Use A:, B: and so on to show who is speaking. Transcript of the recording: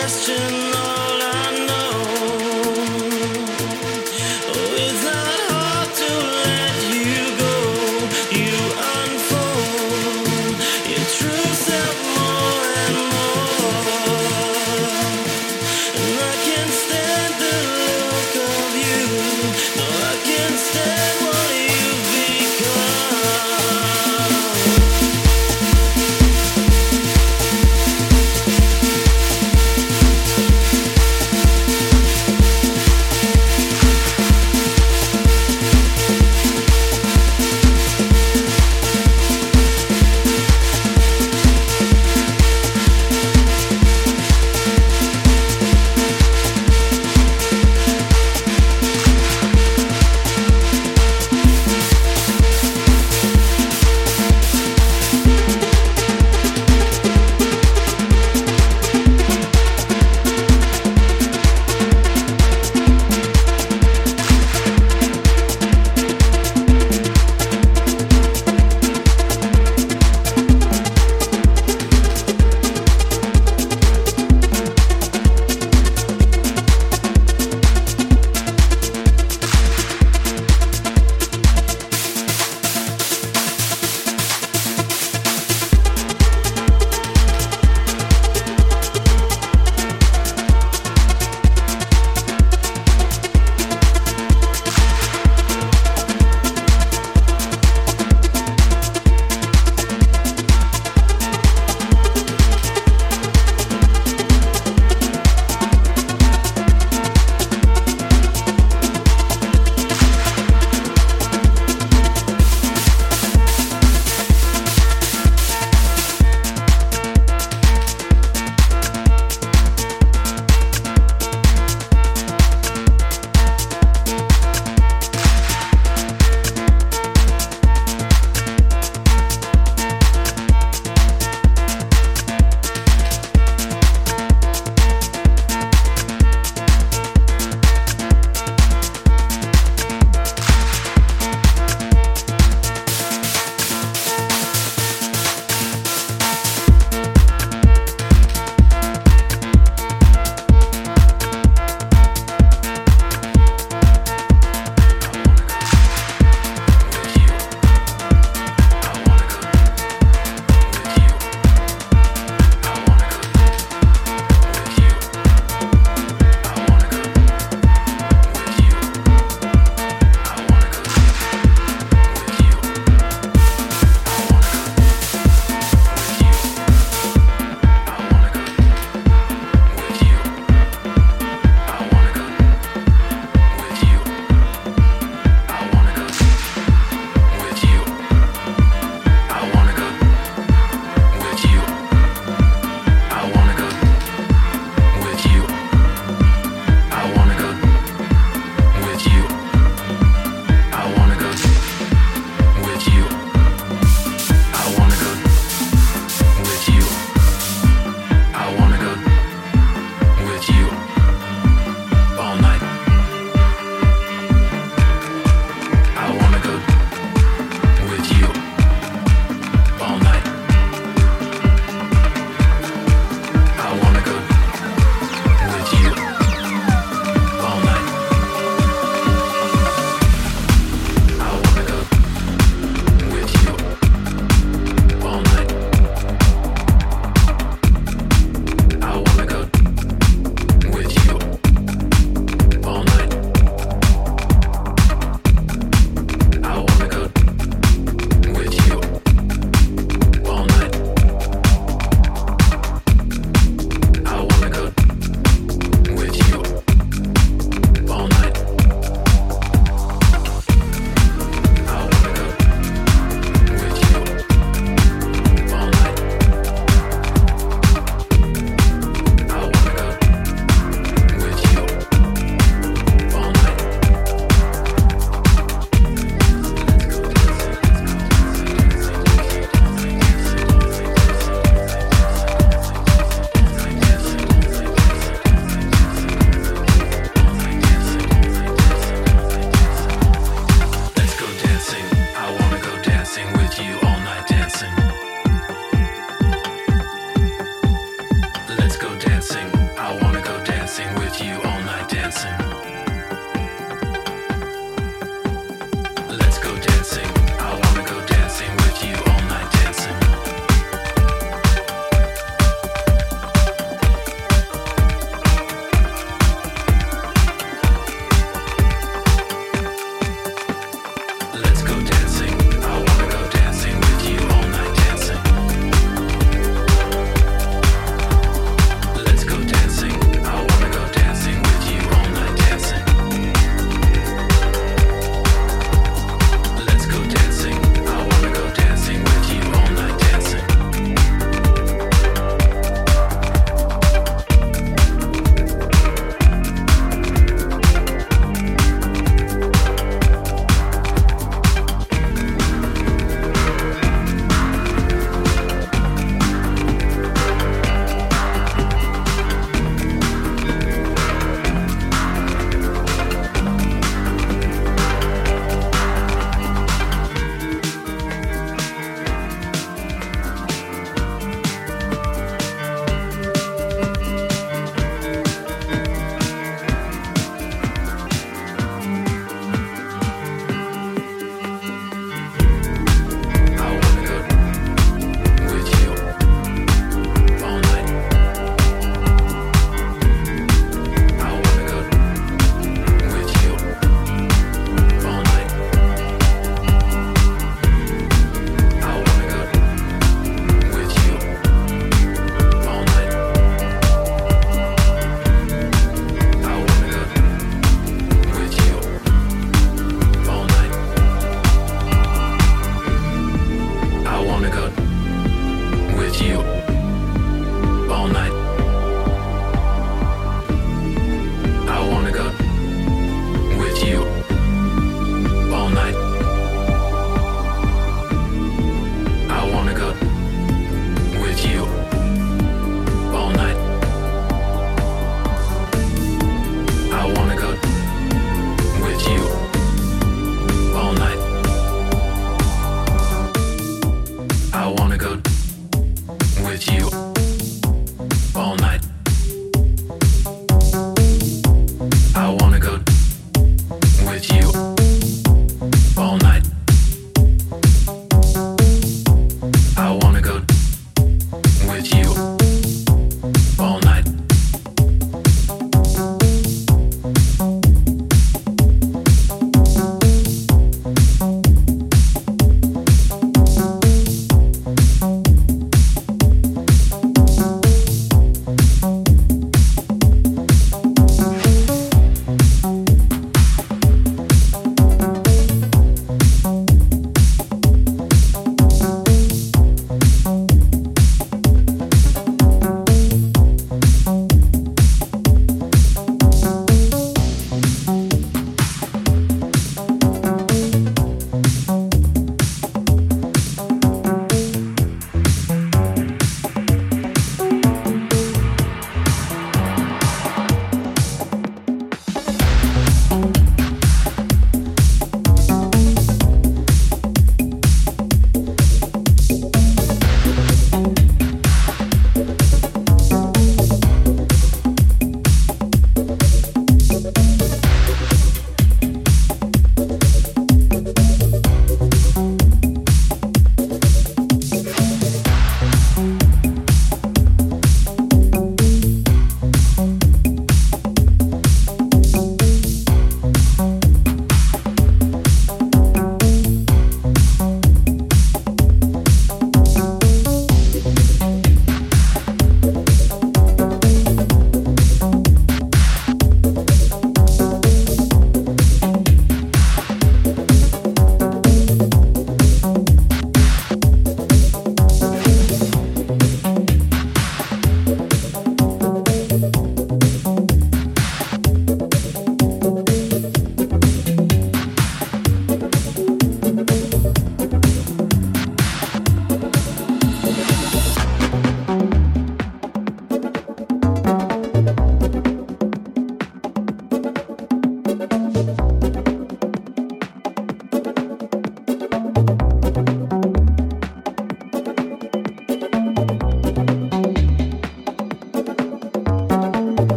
A: question